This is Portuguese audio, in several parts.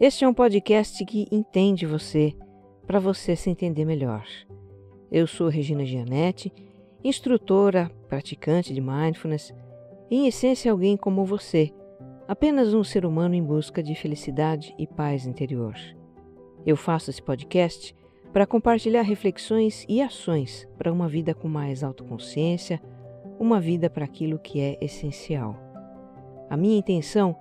Este é um podcast que entende você, para você se entender melhor. Eu sou Regina Gianetti, instrutora, praticante de mindfulness e, em essência, alguém como você, apenas um ser humano em busca de felicidade e paz interior. Eu faço esse podcast para compartilhar reflexões e ações para uma vida com mais autoconsciência, uma vida para aquilo que é essencial. A minha intenção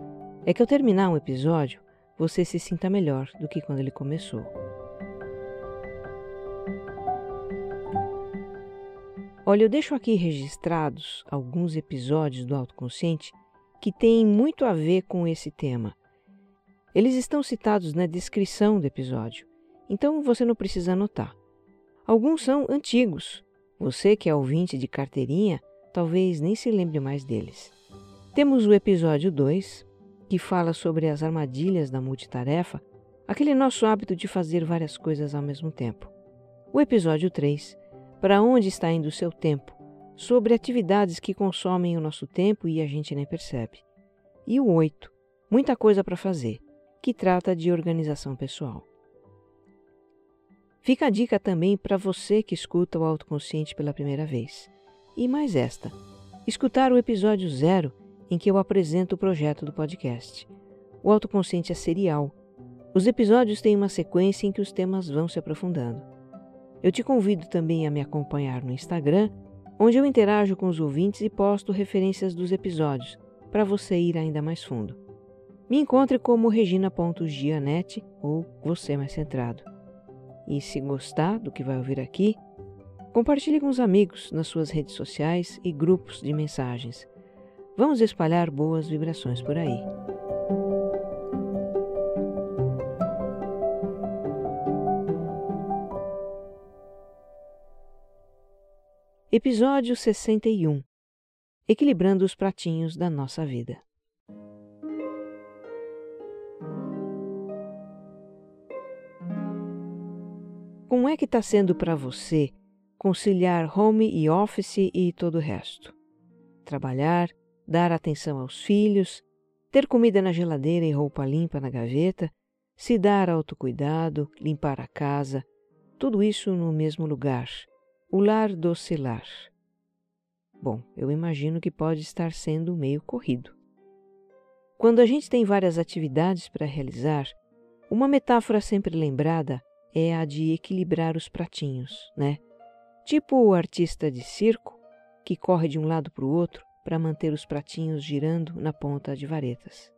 é que ao terminar um episódio, você se sinta melhor do que quando ele começou. Olha, eu deixo aqui registrados alguns episódios do autoconsciente que têm muito a ver com esse tema. Eles estão citados na descrição do episódio, então você não precisa anotar. Alguns são antigos. Você que é ouvinte de carteirinha talvez nem se lembre mais deles. Temos o episódio 2, que fala sobre as armadilhas da multitarefa, aquele nosso hábito de fazer várias coisas ao mesmo tempo. O episódio 3, para onde está indo o seu tempo, sobre atividades que consomem o nosso tempo e a gente nem percebe. E o 8, muita coisa para fazer, que trata de organização pessoal. Fica a dica também para você que escuta o autoconsciente pela primeira vez. E mais esta: escutar o episódio 0 em que eu apresento o projeto do podcast. O autoconsciente é serial. Os episódios têm uma sequência em que os temas vão se aprofundando. Eu te convido também a me acompanhar no Instagram, onde eu interajo com os ouvintes e posto referências dos episódios, para você ir ainda mais fundo. Me encontre como regina.gianete ou você mais centrado. E se gostar do que vai ouvir aqui, compartilhe com os amigos nas suas redes sociais e grupos de mensagens. Vamos espalhar boas vibrações por aí. Episódio 61 Equilibrando os pratinhos da nossa vida. Como é que está sendo para você conciliar home e office e todo o resto? Trabalhar, dar atenção aos filhos, ter comida na geladeira e roupa limpa na gaveta, se dar autocuidado, limpar a casa, tudo isso no mesmo lugar, o lar docilar. Bom, eu imagino que pode estar sendo meio corrido. Quando a gente tem várias atividades para realizar, uma metáfora sempre lembrada é a de equilibrar os pratinhos, né? Tipo o artista de circo que corre de um lado para o outro para manter os pratinhos girando na ponta de varetas.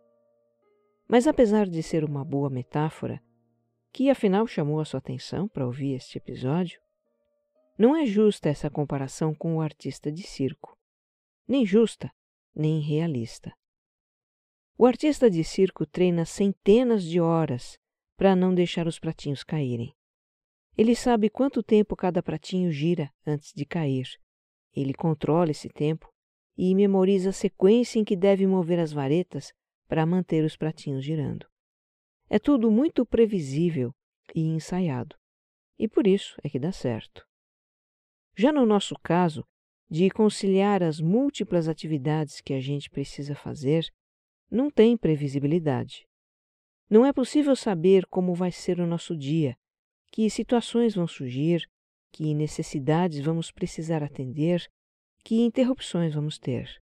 Mas apesar de ser uma boa metáfora, que afinal chamou a sua atenção para ouvir este episódio, não é justa essa comparação com o artista de circo. Nem justa, nem realista. O artista de circo treina centenas de horas para não deixar os pratinhos caírem. Ele sabe quanto tempo cada pratinho gira antes de cair. Ele controla esse tempo e memoriza a sequência em que deve mover as varetas para manter os pratinhos girando. É tudo muito previsível e ensaiado, e por isso é que dá certo. Já no nosso caso, de conciliar as múltiplas atividades que a gente precisa fazer, não tem previsibilidade. Não é possível saber como vai ser o nosso dia, que situações vão surgir, que necessidades vamos precisar atender que interrupções vamos ter.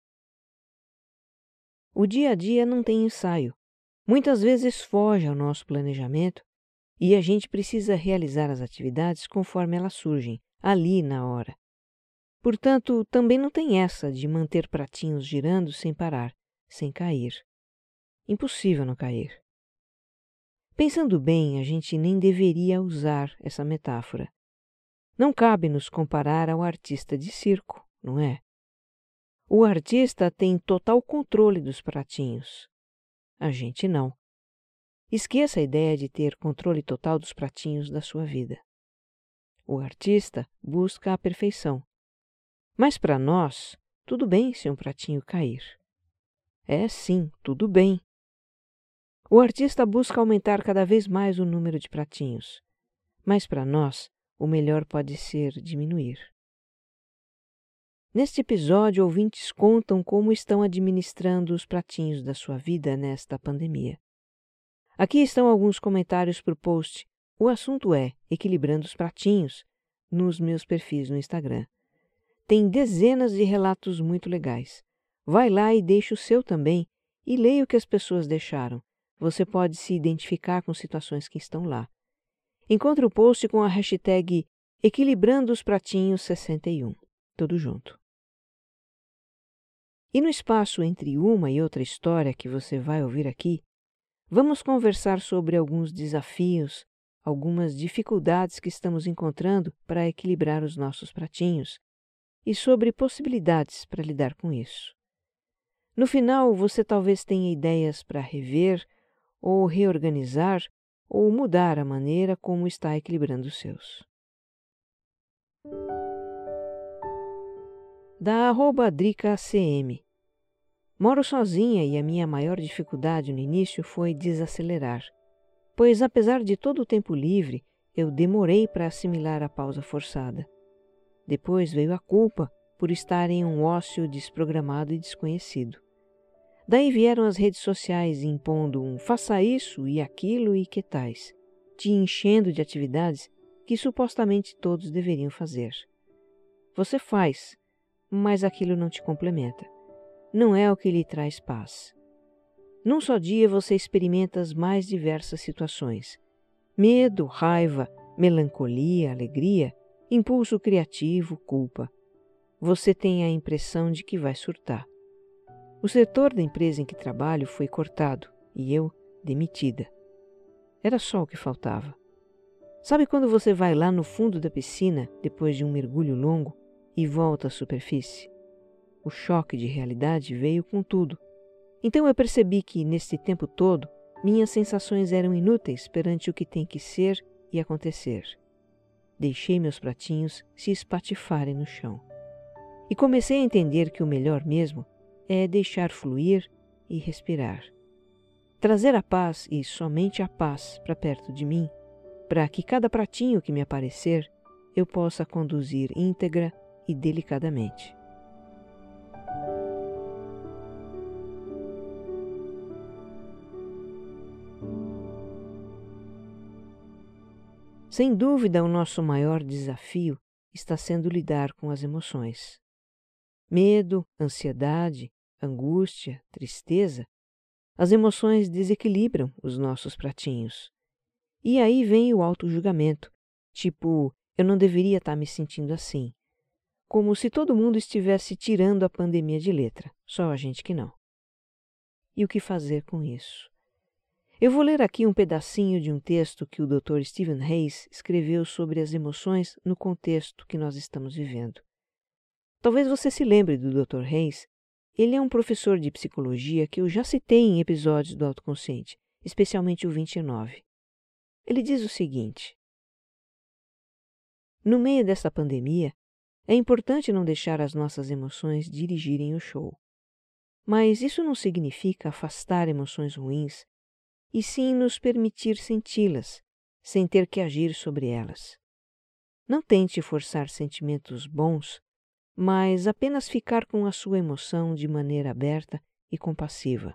O dia a dia não tem ensaio. Muitas vezes foge ao nosso planejamento e a gente precisa realizar as atividades conforme elas surgem, ali na hora. Portanto, também não tem essa de manter pratinhos girando sem parar, sem cair. Impossível não cair. Pensando bem, a gente nem deveria usar essa metáfora. Não cabe nos comparar ao artista de circo não é? O artista tem total controle dos pratinhos. A gente não. Esqueça a ideia de ter controle total dos pratinhos da sua vida. O artista busca a perfeição. Mas para nós, tudo bem se um pratinho cair. É sim, tudo bem. O artista busca aumentar cada vez mais o número de pratinhos. Mas para nós, o melhor pode ser diminuir. Neste episódio, ouvintes contam como estão administrando os pratinhos da sua vida nesta pandemia. Aqui estão alguns comentários para o post. O assunto é Equilibrando os Pratinhos nos meus perfis no Instagram. Tem dezenas de relatos muito legais. Vai lá e deixe o seu também e leia o que as pessoas deixaram. Você pode se identificar com situações que estão lá. Encontre o post com a hashtag Equilibrando os Pratinhos 61. Tudo junto. E no espaço entre uma e outra história que você vai ouvir aqui, vamos conversar sobre alguns desafios, algumas dificuldades que estamos encontrando para equilibrar os nossos pratinhos e sobre possibilidades para lidar com isso. No final, você talvez tenha ideias para rever ou reorganizar ou mudar a maneira como está equilibrando os seus. Da arroba. Moro sozinha e a minha maior dificuldade no início foi desacelerar, pois apesar de todo o tempo livre, eu demorei para assimilar a pausa forçada. Depois veio a culpa por estar em um ócio desprogramado e desconhecido. Daí vieram as redes sociais impondo um faça isso e aquilo e que tais, te enchendo de atividades que supostamente todos deveriam fazer. Você faz, mas aquilo não te complementa. Não é o que lhe traz paz. Num só dia você experimenta as mais diversas situações: medo, raiva, melancolia, alegria, impulso criativo, culpa. Você tem a impressão de que vai surtar. O setor da empresa em que trabalho foi cortado e eu demitida. Era só o que faltava. Sabe quando você vai lá no fundo da piscina depois de um mergulho longo e volta à superfície? O choque de realidade veio com tudo. Então eu percebi que, nesse tempo todo, minhas sensações eram inúteis perante o que tem que ser e acontecer. Deixei meus pratinhos se espatifarem no chão. E comecei a entender que o melhor mesmo é deixar fluir e respirar. Trazer a paz e somente a paz para perto de mim, para que cada pratinho que me aparecer eu possa conduzir íntegra e delicadamente. Sem dúvida, o nosso maior desafio está sendo lidar com as emoções. Medo, ansiedade, angústia, tristeza, as emoções desequilibram os nossos pratinhos. E aí vem o auto-julgamento, tipo, eu não deveria estar me sentindo assim. Como se todo mundo estivesse tirando a pandemia de letra, só a gente que não. E o que fazer com isso? Eu vou ler aqui um pedacinho de um texto que o Dr. Stephen Hayes escreveu sobre as emoções no contexto que nós estamos vivendo. Talvez você se lembre do Dr. Hayes ele é um professor de psicologia que eu já citei em episódios do Autoconsciente, especialmente o 29. Ele diz o seguinte: No meio dessa pandemia, é importante não deixar as nossas emoções dirigirem o show. Mas isso não significa afastar emoções ruins, e sim nos permitir senti-las, sem ter que agir sobre elas. Não tente forçar sentimentos bons mas apenas ficar com a sua emoção de maneira aberta e compassiva.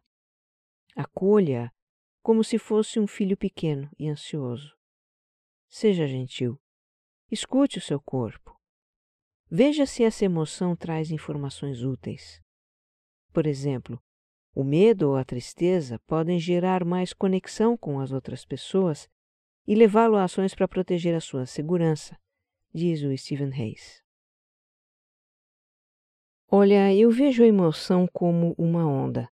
Acolha-a como se fosse um filho pequeno e ansioso. Seja gentil. Escute o seu corpo. Veja se essa emoção traz informações úteis. Por exemplo, o medo ou a tristeza podem gerar mais conexão com as outras pessoas e levá-lo a ações para proteger a sua segurança, diz o Stephen Hayes. Olha, eu vejo a emoção como uma onda.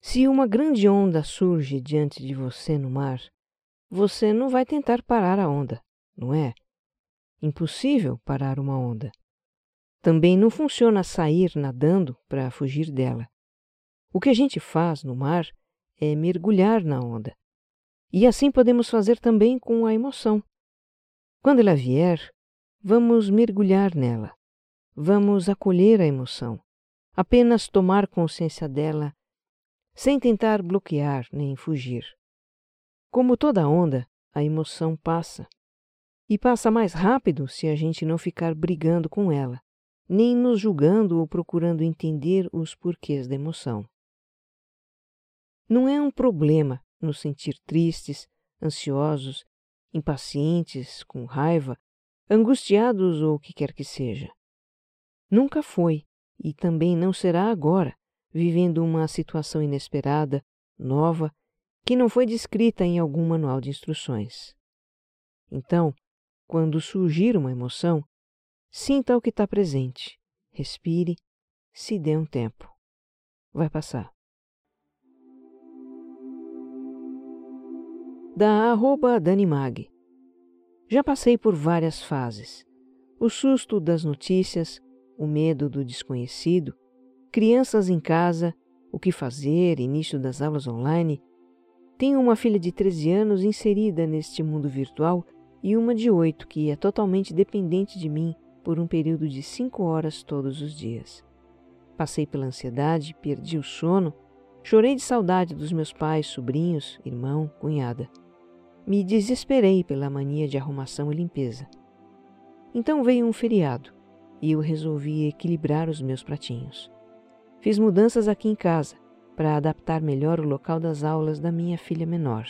Se uma grande onda surge diante de você no mar, você não vai tentar parar a onda, não é? Impossível parar uma onda. Também não funciona sair nadando para fugir dela. O que a gente faz no mar é mergulhar na onda. E assim podemos fazer também com a emoção. Quando ela vier, vamos mergulhar nela. Vamos acolher a emoção, apenas tomar consciência dela, sem tentar bloquear nem fugir. Como toda onda, a emoção passa. E passa mais rápido se a gente não ficar brigando com ela, nem nos julgando ou procurando entender os porquês da emoção. Não é um problema nos sentir tristes, ansiosos, impacientes, com raiva, angustiados ou o que quer que seja. Nunca foi e também não será agora, vivendo uma situação inesperada, nova, que não foi descrita em algum manual de instruções. Então, quando surgir uma emoção, sinta o que está presente, respire, se dê um tempo. Vai passar. Da arroba Danimag. Já passei por várias fases. O susto das notícias, o medo do desconhecido, crianças em casa, o que fazer, início das aulas online. Tenho uma filha de 13 anos inserida neste mundo virtual e uma de 8 que é totalmente dependente de mim por um período de 5 horas todos os dias. Passei pela ansiedade, perdi o sono, chorei de saudade dos meus pais, sobrinhos, irmão, cunhada. Me desesperei pela mania de arrumação e limpeza. Então veio um feriado e eu resolvi equilibrar os meus pratinhos. Fiz mudanças aqui em casa para adaptar melhor o local das aulas da minha filha menor.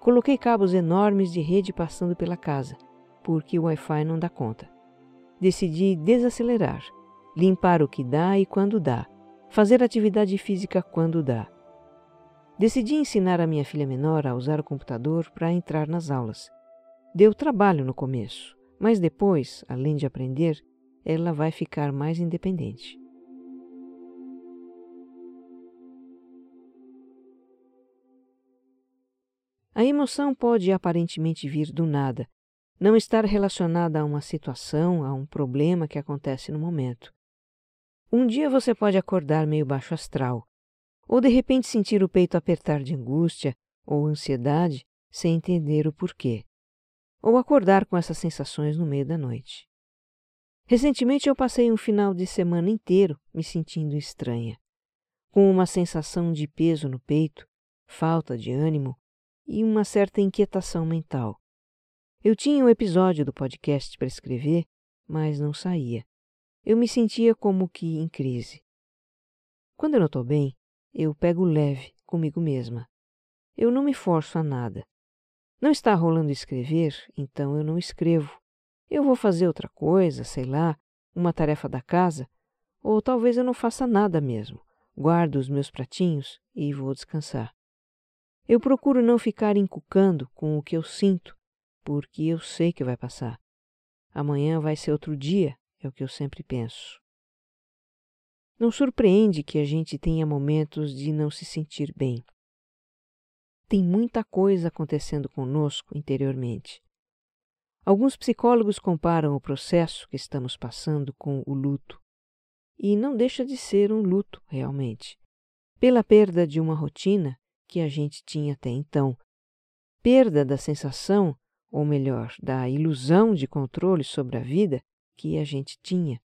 Coloquei cabos enormes de rede passando pela casa, porque o Wi-Fi não dá conta. Decidi desacelerar, limpar o que dá e quando dá, fazer atividade física quando dá. Decidi ensinar a minha filha menor a usar o computador para entrar nas aulas. Deu trabalho no começo, mas depois, além de aprender, ela vai ficar mais independente. A emoção pode aparentemente vir do nada, não estar relacionada a uma situação, a um problema que acontece no momento. Um dia você pode acordar meio baixo astral, ou de repente sentir o peito apertar de angústia ou ansiedade sem entender o porquê, ou acordar com essas sensações no meio da noite. Recentemente eu passei um final de semana inteiro me sentindo estranha, com uma sensação de peso no peito, falta de ânimo e uma certa inquietação mental. Eu tinha um episódio do podcast para escrever, mas não saía. Eu me sentia como que em crise. Quando eu não estou bem, eu pego leve comigo mesma. Eu não me forço a nada. Não está rolando escrever, então eu não escrevo. Eu vou fazer outra coisa, sei lá, uma tarefa da casa, ou talvez eu não faça nada mesmo. Guardo os meus pratinhos e vou descansar. Eu procuro não ficar encucando com o que eu sinto, porque eu sei que vai passar. Amanhã vai ser outro dia, é o que eu sempre penso. Não surpreende que a gente tenha momentos de não se sentir bem. Tem muita coisa acontecendo conosco interiormente. Alguns psicólogos comparam o processo que estamos passando com o luto. E não deixa de ser um luto, realmente. Pela perda de uma rotina que a gente tinha até então. Perda da sensação, ou melhor, da ilusão de controle sobre a vida que a gente tinha.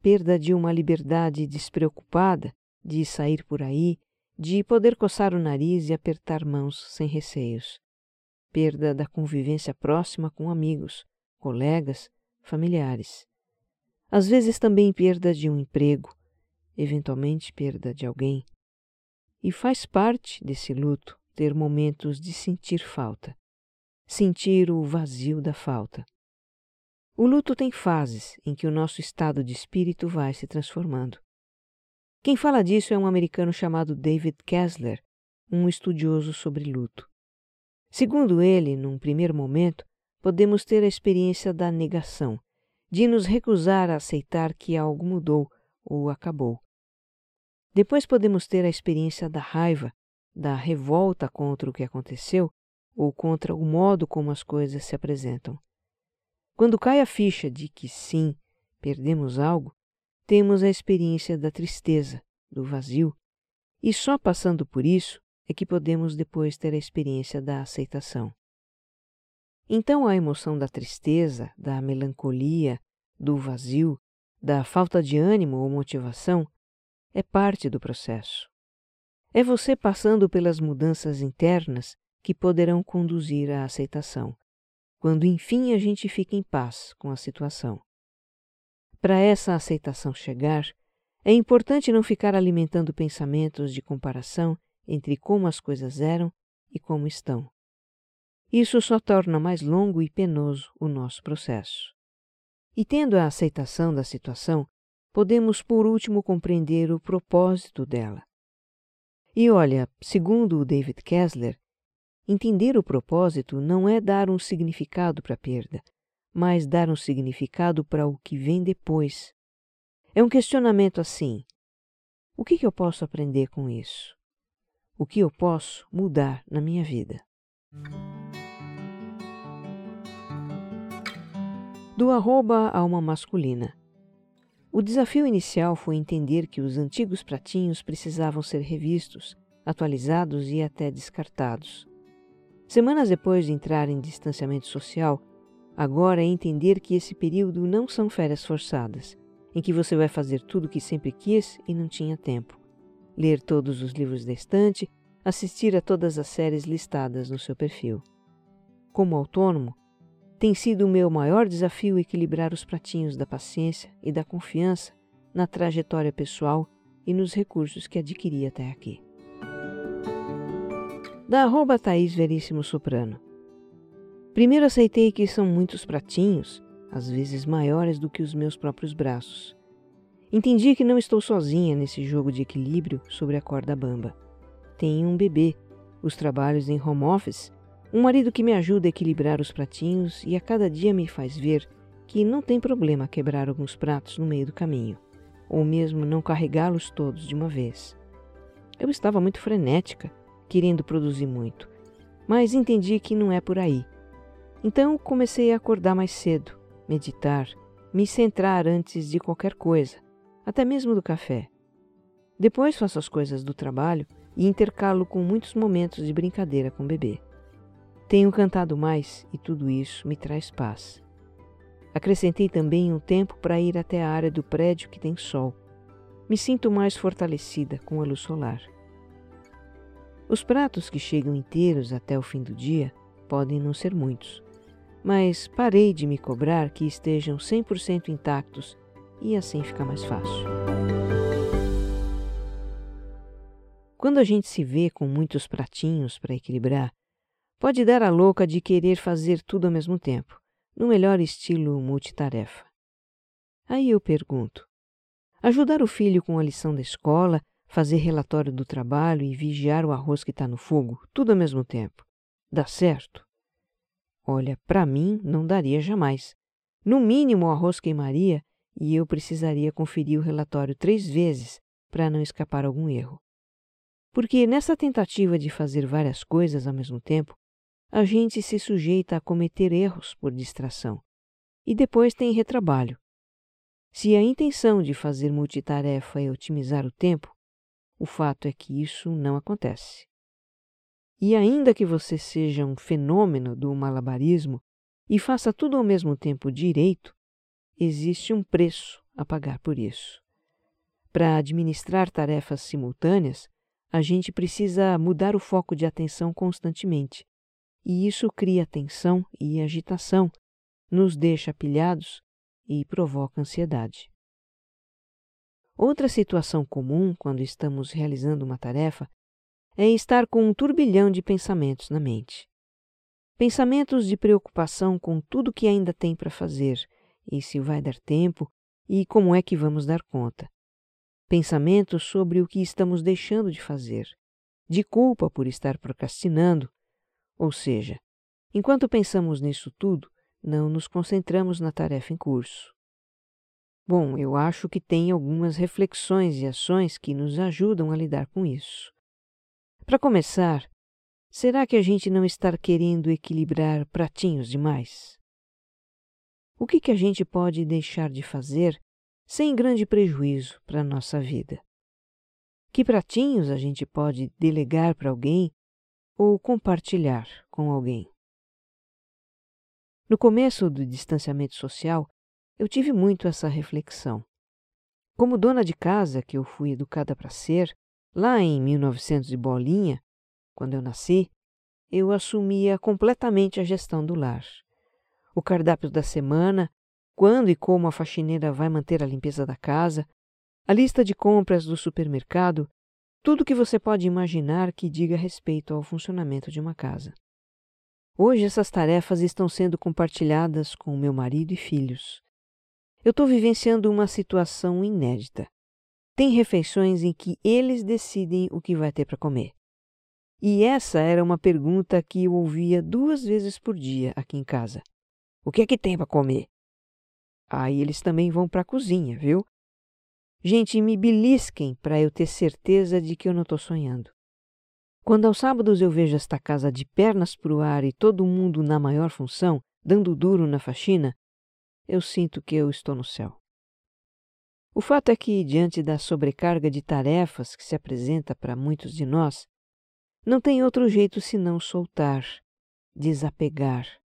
Perda de uma liberdade despreocupada de sair por aí, de poder coçar o nariz e apertar mãos sem receios perda da convivência próxima com amigos, colegas, familiares. Às vezes também perda de um emprego, eventualmente perda de alguém. E faz parte desse luto ter momentos de sentir falta, sentir o vazio da falta. O luto tem fases em que o nosso estado de espírito vai se transformando. Quem fala disso é um americano chamado David Kessler, um estudioso sobre luto. Segundo ele, num primeiro momento, podemos ter a experiência da negação, de nos recusar a aceitar que algo mudou ou acabou. Depois podemos ter a experiência da raiva, da revolta contra o que aconteceu ou contra o modo como as coisas se apresentam. Quando cai a ficha de que sim, perdemos algo, temos a experiência da tristeza, do vazio, e só passando por isso é que podemos depois ter a experiência da aceitação. Então, a emoção da tristeza, da melancolia, do vazio, da falta de ânimo ou motivação é parte do processo. É você passando pelas mudanças internas que poderão conduzir à aceitação, quando enfim a gente fica em paz com a situação. Para essa aceitação chegar, é importante não ficar alimentando pensamentos de comparação entre como as coisas eram e como estão. Isso só torna mais longo e penoso o nosso processo. E tendo a aceitação da situação, podemos por último compreender o propósito dela. E olha, segundo o David Kessler, entender o propósito não é dar um significado para a perda, mas dar um significado para o que vem depois. É um questionamento assim: o que, que eu posso aprender com isso? O que eu posso mudar na minha vida? Do arroba alma masculina. O desafio inicial foi entender que os antigos pratinhos precisavam ser revistos, atualizados e até descartados. Semanas depois de entrar em distanciamento social, agora é entender que esse período não são férias forçadas, em que você vai fazer tudo o que sempre quis e não tinha tempo. Ler todos os livros da estante, assistir a todas as séries listadas no seu perfil. Como autônomo, tem sido o meu maior desafio equilibrar os pratinhos da paciência e da confiança na trajetória pessoal e nos recursos que adquiri até aqui da arroba Thaís Veríssimo Soprano. Primeiro aceitei que são muitos pratinhos, às vezes maiores do que os meus próprios braços. Entendi que não estou sozinha nesse jogo de equilíbrio sobre a corda bamba. Tenho um bebê, os trabalhos em home office, um marido que me ajuda a equilibrar os pratinhos e a cada dia me faz ver que não tem problema quebrar alguns pratos no meio do caminho, ou mesmo não carregá-los todos de uma vez. Eu estava muito frenética, querendo produzir muito, mas entendi que não é por aí. Então comecei a acordar mais cedo, meditar, me centrar antes de qualquer coisa, até mesmo do café. Depois faço as coisas do trabalho e intercalo com muitos momentos de brincadeira com o bebê. Tenho cantado mais e tudo isso me traz paz. Acrescentei também um tempo para ir até a área do prédio que tem sol. Me sinto mais fortalecida com a luz solar. Os pratos que chegam inteiros até o fim do dia podem não ser muitos, mas parei de me cobrar que estejam 100% intactos e assim fica mais fácil. Quando a gente se vê com muitos pratinhos para equilibrar, pode dar a louca de querer fazer tudo ao mesmo tempo, no melhor estilo multitarefa. Aí eu pergunto: ajudar o filho com a lição da escola fazer relatório do trabalho e vigiar o arroz que está no fogo, tudo ao mesmo tempo. Dá certo? Olha, para mim não daria jamais. No mínimo o arroz queimaria e eu precisaria conferir o relatório três vezes para não escapar algum erro. Porque nessa tentativa de fazer várias coisas ao mesmo tempo, a gente se sujeita a cometer erros por distração. E depois tem retrabalho. Se a intenção de fazer multitarefa é otimizar o tempo, o fato é que isso não acontece. E ainda que você seja um fenômeno do malabarismo e faça tudo ao mesmo tempo direito, existe um preço a pagar por isso. Para administrar tarefas simultâneas, a gente precisa mudar o foco de atenção constantemente, e isso cria tensão e agitação, nos deixa pilhados e provoca ansiedade. Outra situação comum quando estamos realizando uma tarefa é estar com um turbilhão de pensamentos na mente. Pensamentos de preocupação com tudo que ainda tem para fazer e se vai dar tempo e como é que vamos dar conta. Pensamentos sobre o que estamos deixando de fazer, de culpa por estar procrastinando. Ou seja, enquanto pensamos nisso tudo, não nos concentramos na tarefa em curso. Bom, eu acho que tem algumas reflexões e ações que nos ajudam a lidar com isso. Para começar, será que a gente não está querendo equilibrar pratinhos demais? O que, que a gente pode deixar de fazer sem grande prejuízo para a nossa vida? Que pratinhos a gente pode delegar para alguém ou compartilhar com alguém? No começo do distanciamento social, eu tive muito essa reflexão. Como dona de casa que eu fui educada para ser, lá em 1900 e bolinha, quando eu nasci, eu assumia completamente a gestão do lar. O cardápio da semana, quando e como a faxineira vai manter a limpeza da casa, a lista de compras do supermercado, tudo que você pode imaginar que diga respeito ao funcionamento de uma casa. Hoje essas tarefas estão sendo compartilhadas com meu marido e filhos. Eu estou vivenciando uma situação inédita. Tem refeições em que eles decidem o que vai ter para comer. E essa era uma pergunta que eu ouvia duas vezes por dia aqui em casa. O que é que tem para comer? Aí eles também vão para a cozinha, viu? Gente, me belisquem para eu ter certeza de que eu não estou sonhando. Quando aos sábados eu vejo esta casa de pernas para o ar e todo mundo na maior função, dando duro na faxina, eu sinto que eu estou no céu. O fato é que, diante da sobrecarga de tarefas que se apresenta para muitos de nós, não tem outro jeito senão soltar, desapegar.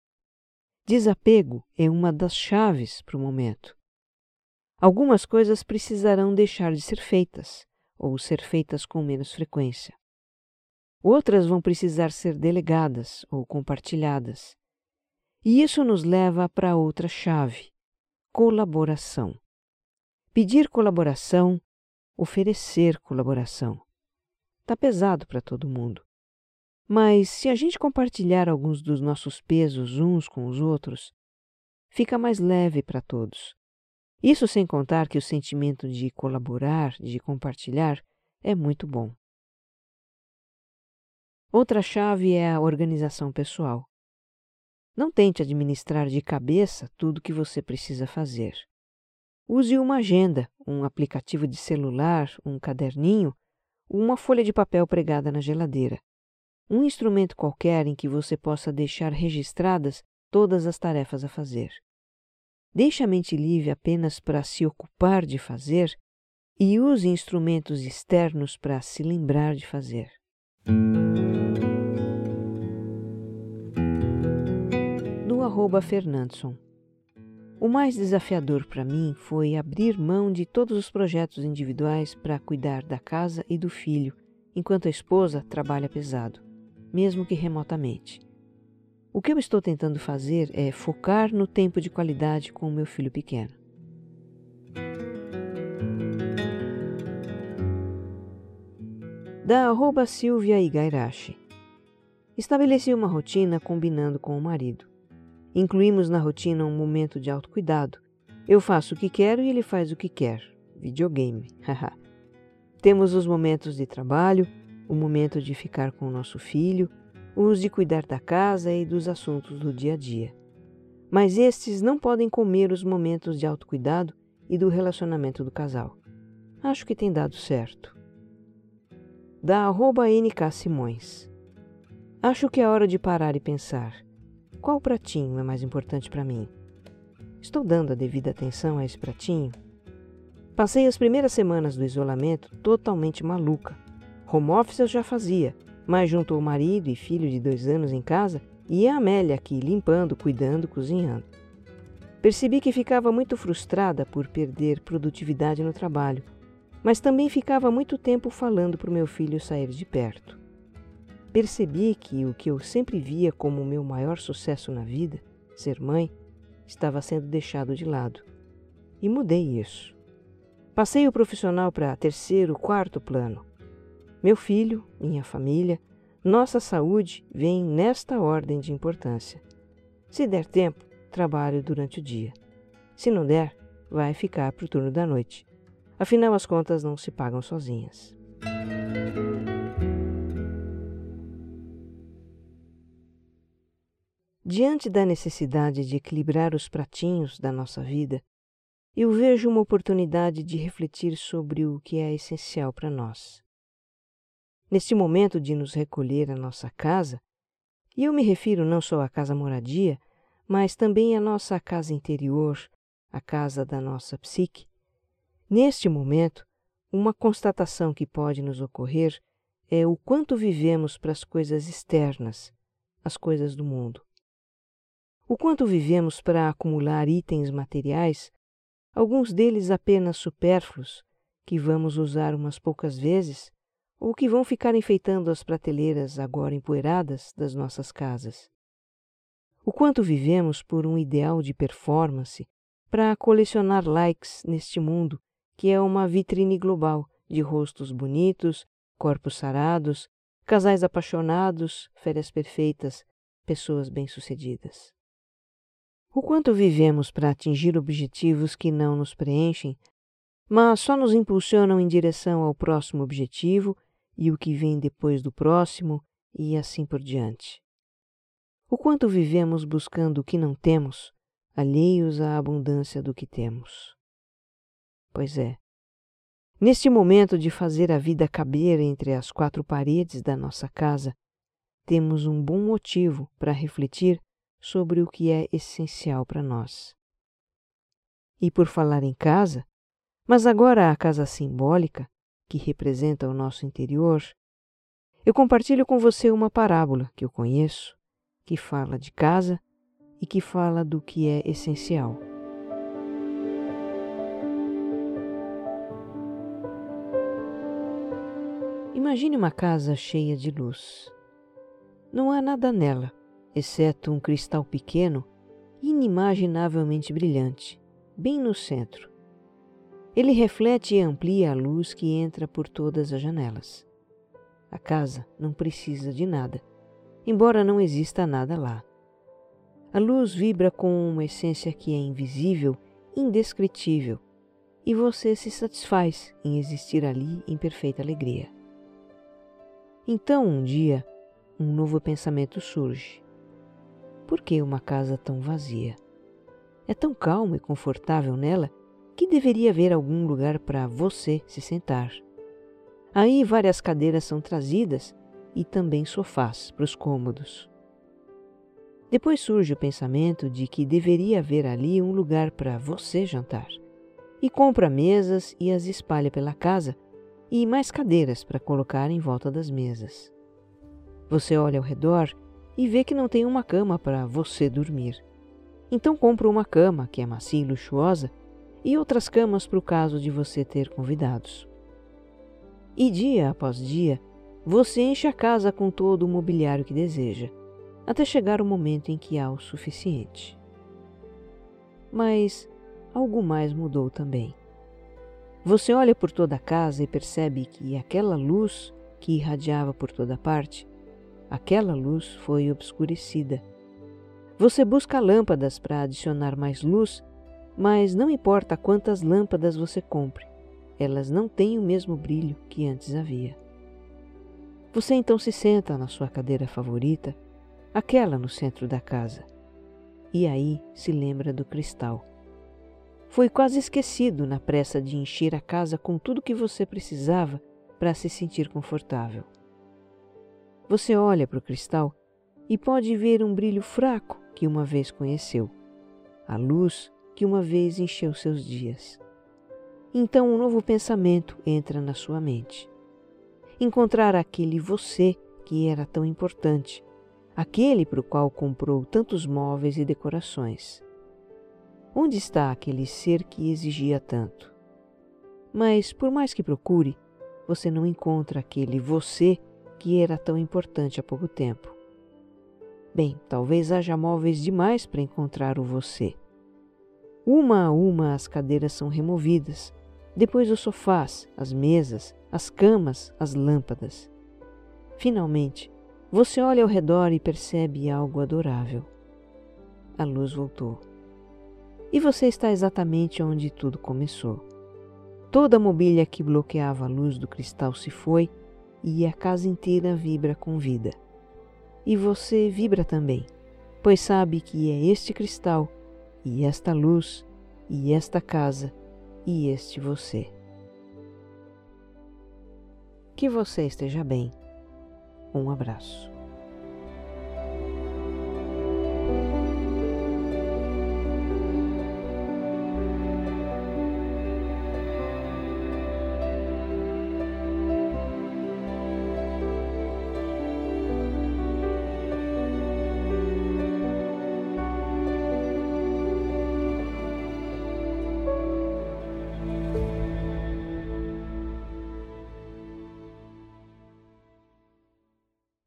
Desapego é uma das chaves para o momento. Algumas coisas precisarão deixar de ser feitas, ou ser feitas com menos frequência. Outras vão precisar ser delegadas ou compartilhadas. E isso nos leva para outra chave: colaboração. Pedir colaboração, oferecer colaboração. Está pesado para todo mundo. Mas se a gente compartilhar alguns dos nossos pesos uns com os outros, fica mais leve para todos. Isso sem contar que o sentimento de colaborar, de compartilhar, é muito bom. Outra chave é a organização pessoal. Não tente administrar de cabeça tudo o que você precisa fazer. Use uma agenda, um aplicativo de celular, um caderninho, uma folha de papel pregada na geladeira. Um instrumento qualquer em que você possa deixar registradas todas as tarefas a fazer. Deixe a mente livre apenas para se ocupar de fazer e use instrumentos externos para se lembrar de fazer. Fernandson. O mais desafiador para mim foi abrir mão de todos os projetos individuais para cuidar da casa e do filho, enquanto a esposa trabalha pesado, mesmo que remotamente. O que eu estou tentando fazer é focar no tempo de qualidade com o meu filho pequeno. Da arroba Silvia Igairashi. Estabeleci uma rotina combinando com o marido. Incluímos na rotina um momento de autocuidado. Eu faço o que quero e ele faz o que quer. Videogame. Temos os momentos de trabalho, o momento de ficar com o nosso filho, os de cuidar da casa e dos assuntos do dia a dia. Mas estes não podem comer os momentos de autocuidado e do relacionamento do casal. Acho que tem dado certo. Da arroba NK Simões. Acho que é hora de parar e pensar. Qual pratinho é mais importante para mim? Estou dando a devida atenção a esse pratinho? Passei as primeiras semanas do isolamento totalmente maluca. Home office eu já fazia, mas junto ao marido e filho de dois anos em casa, e a Amélia aqui limpando, cuidando, cozinhando. Percebi que ficava muito frustrada por perder produtividade no trabalho, mas também ficava muito tempo falando para o meu filho sair de perto. Percebi que o que eu sempre via como o meu maior sucesso na vida, ser mãe, estava sendo deixado de lado. E mudei isso. Passei o profissional para terceiro, quarto plano meu filho, minha família, nossa saúde vem nesta ordem de importância. Se der tempo, trabalho durante o dia. Se não der, vai ficar para o turno da noite. Afinal, as contas não se pagam sozinhas. Diante da necessidade de equilibrar os pratinhos da nossa vida, eu vejo uma oportunidade de refletir sobre o que é essencial para nós. Neste momento de nos recolher à nossa casa, e eu me refiro não só à casa moradia, mas também à nossa casa interior, a casa da nossa psique, neste momento, uma constatação que pode nos ocorrer é o quanto vivemos para as coisas externas, as coisas do mundo. O quanto vivemos para acumular itens materiais, alguns deles apenas supérfluos, que vamos usar umas poucas vezes, ou que vão ficar enfeitando as prateleiras agora empoeiradas das nossas casas. O quanto vivemos por um ideal de performance para colecionar likes neste mundo que é uma vitrine global de rostos bonitos, corpos sarados, casais apaixonados, férias perfeitas, pessoas bem-sucedidas. O quanto vivemos para atingir objetivos que não nos preenchem, mas só nos impulsionam em direção ao próximo objetivo e o que vem depois do próximo e assim por diante. O quanto vivemos buscando o que não temos, alheios à abundância do que temos. Pois é. Neste momento de fazer a vida caber entre as quatro paredes da nossa casa, temos um bom motivo para refletir sobre o que é essencial para nós. E por falar em casa, mas agora a casa simbólica, que representa o nosso interior, eu compartilho com você uma parábola que eu conheço, que fala de casa e que fala do que é essencial. Imagine uma casa cheia de luz. Não há nada nela, exceto um cristal pequeno, inimaginavelmente brilhante, bem no centro. Ele reflete e amplia a luz que entra por todas as janelas. A casa não precisa de nada, embora não exista nada lá. A luz vibra com uma essência que é invisível, indescritível, e você se satisfaz em existir ali em perfeita alegria. Então, um dia, um novo pensamento surge. Por que uma casa tão vazia? É tão calmo e confortável nela que deveria haver algum lugar para você se sentar. Aí várias cadeiras são trazidas e também sofás para os cômodos. Depois surge o pensamento de que deveria haver ali um lugar para você jantar. E compra mesas e as espalha pela casa e mais cadeiras para colocar em volta das mesas. Você olha ao redor e vê que não tem uma cama para você dormir. Então compra uma cama que é macia e luxuosa e outras camas para o caso de você ter convidados. E dia após dia, você enche a casa com todo o mobiliário que deseja, até chegar o momento em que há o suficiente. Mas algo mais mudou também. Você olha por toda a casa e percebe que aquela luz que irradiava por toda parte aquela luz foi obscurecida. Você busca lâmpadas para adicionar mais luz, mas não importa quantas lâmpadas você compre, elas não têm o mesmo brilho que antes havia. Você então se senta na sua cadeira favorita, aquela no centro da casa, e aí se lembra do cristal. Foi quase esquecido na pressa de encher a casa com tudo que você precisava para se sentir confortável. Você olha para o cristal e pode ver um brilho fraco que uma vez conheceu, a luz que uma vez encheu seus dias. Então um novo pensamento entra na sua mente. Encontrar aquele você que era tão importante, aquele para o qual comprou tantos móveis e decorações. Onde está aquele ser que exigia tanto? Mas, por mais que procure, você não encontra aquele você que era tão importante há pouco tempo. Bem, talvez haja móveis demais para encontrar o você. Uma a uma as cadeiras são removidas, depois os sofás, as mesas, as camas, as lâmpadas. Finalmente, você olha ao redor e percebe algo adorável. A luz voltou. E você está exatamente onde tudo começou. Toda a mobília que bloqueava a luz do cristal se foi e a casa inteira vibra com vida. E você vibra também, pois sabe que é este cristal, e esta luz, e esta casa, e este você. Que você esteja bem. Um abraço.